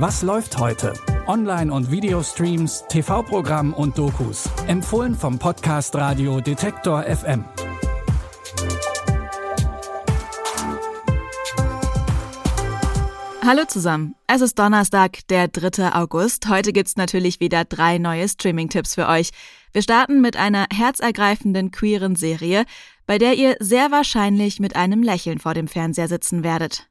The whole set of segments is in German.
Was läuft heute? Online- und Videostreams, TV-Programm und Dokus. Empfohlen vom Podcast Radio Detektor FM. Hallo zusammen. Es ist Donnerstag, der 3. August. Heute gibt's natürlich wieder drei neue Streaming-Tipps für euch. Wir starten mit einer herzergreifenden queeren Serie, bei der ihr sehr wahrscheinlich mit einem Lächeln vor dem Fernseher sitzen werdet.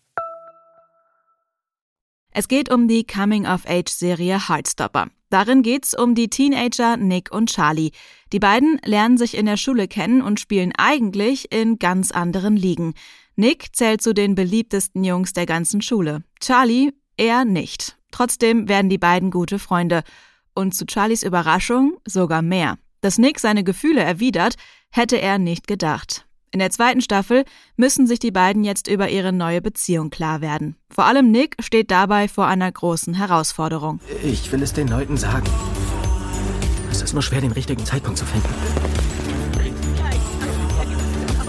Es geht um die Coming-of-Age-Serie Heartstopper. Darin geht's um die Teenager Nick und Charlie. Die beiden lernen sich in der Schule kennen und spielen eigentlich in ganz anderen Ligen. Nick zählt zu den beliebtesten Jungs der ganzen Schule. Charlie eher nicht. Trotzdem werden die beiden gute Freunde. Und zu Charlies Überraschung sogar mehr. Dass Nick seine Gefühle erwidert, hätte er nicht gedacht. In der zweiten Staffel müssen sich die beiden jetzt über ihre neue Beziehung klar werden. Vor allem Nick steht dabei vor einer großen Herausforderung. Ich will es den Leuten sagen. Es ist nur schwer, den richtigen Zeitpunkt zu finden.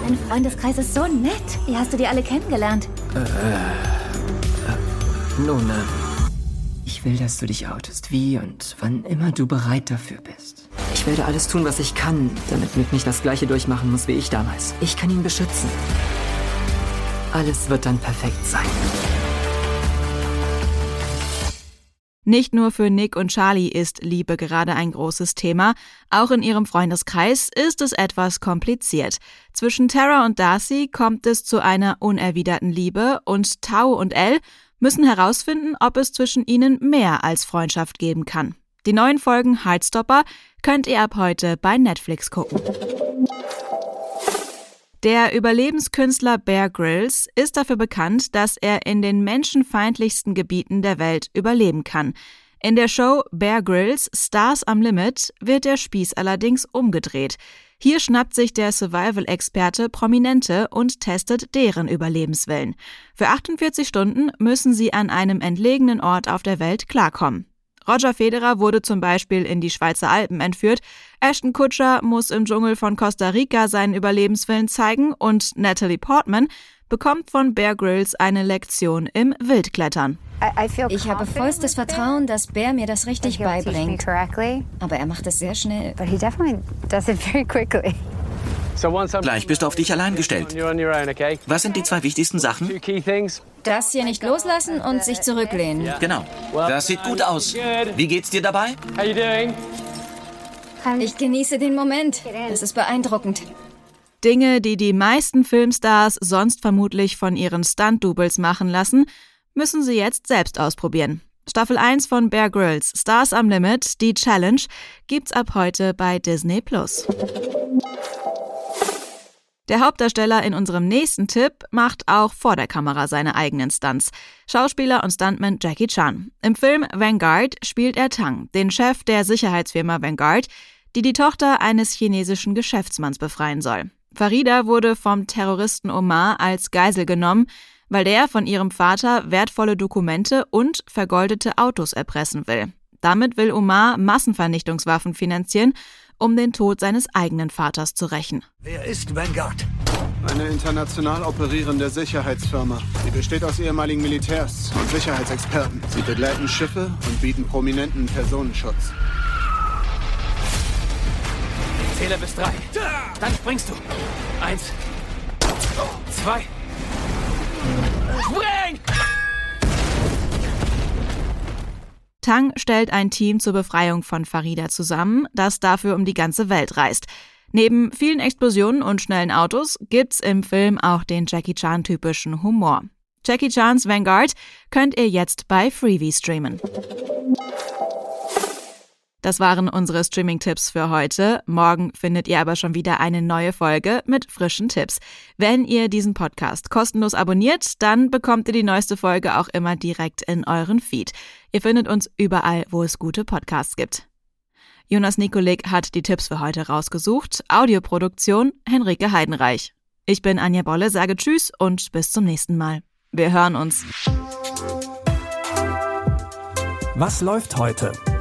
Dein Freundeskreis ist so nett. Wie hast du die alle kennengelernt? Äh, äh, nun, äh, ich will, dass du dich outest, wie und wann immer du bereit dafür bist. Ich werde alles tun, was ich kann, damit Nick nicht das gleiche durchmachen muss wie ich damals. Ich kann ihn beschützen. Alles wird dann perfekt sein. Nicht nur für Nick und Charlie ist Liebe gerade ein großes Thema, auch in ihrem Freundeskreis ist es etwas kompliziert. Zwischen Tara und Darcy kommt es zu einer unerwiderten Liebe und Tau und Elle müssen herausfinden, ob es zwischen ihnen mehr als Freundschaft geben kann. Die neuen Folgen Heartstopper könnt ihr ab heute bei Netflix gucken. Der Überlebenskünstler Bear Grylls ist dafür bekannt, dass er in den menschenfeindlichsten Gebieten der Welt überleben kann. In der Show Bear Grylls Stars am Limit wird der Spieß allerdings umgedreht. Hier schnappt sich der Survival-Experte Prominente und testet deren Überlebenswillen. Für 48 Stunden müssen sie an einem entlegenen Ort auf der Welt klarkommen. Roger Federer wurde zum Beispiel in die Schweizer Alpen entführt, Ashton Kutscher muss im Dschungel von Costa Rica seinen Überlebenswillen zeigen und Natalie Portman bekommt von Bear Grylls eine Lektion im Wildklettern. Ich habe vollstes Vertrauen, dass Bear mir das richtig beibringt. Aber er macht es sehr schnell. Gleich bist du auf dich allein gestellt. Was sind die zwei wichtigsten Sachen? Das hier nicht loslassen und sich zurücklehnen. Genau. Das sieht gut aus. Wie geht's dir dabei? Ich genieße den Moment. Das ist beeindruckend. Dinge, die die meisten Filmstars sonst vermutlich von ihren Stunt-Doubles machen lassen, müssen sie jetzt selbst ausprobieren. Staffel 1 von Bear Grylls, Stars am Limit, die Challenge, gibt's ab heute bei Disney Plus. Der Hauptdarsteller in unserem nächsten Tipp macht auch vor der Kamera seine eigenen Stunts. Schauspieler und Stuntman Jackie Chan. Im Film Vanguard spielt er Tang, den Chef der Sicherheitsfirma Vanguard, die die Tochter eines chinesischen Geschäftsmanns befreien soll. Farida wurde vom Terroristen Omar als Geisel genommen, weil der von ihrem Vater wertvolle Dokumente und vergoldete Autos erpressen will. Damit will Omar Massenvernichtungswaffen finanzieren um den Tod seines eigenen Vaters zu rächen. Wer ist Vanguard? Eine international operierende Sicherheitsfirma. Sie besteht aus ehemaligen Militärs und Sicherheitsexperten. Sie begleiten Schiffe und bieten prominenten Personenschutz. Ich zähle bis drei. Dann springst du. Eins, zwei. Spring! Tang stellt ein Team zur Befreiung von Farida zusammen, das dafür um die ganze Welt reist. Neben vielen Explosionen und schnellen Autos gibt's im Film auch den Jackie Chan typischen Humor. Jackie Chans Vanguard könnt ihr jetzt bei Freebie streamen. Das waren unsere Streaming-Tipps für heute. Morgen findet ihr aber schon wieder eine neue Folge mit frischen Tipps. Wenn ihr diesen Podcast kostenlos abonniert, dann bekommt ihr die neueste Folge auch immer direkt in euren Feed. Ihr findet uns überall, wo es gute Podcasts gibt. Jonas Nikolik hat die Tipps für heute rausgesucht. Audioproduktion Henrike Heidenreich. Ich bin Anja Bolle, sage Tschüss und bis zum nächsten Mal. Wir hören uns. Was läuft heute?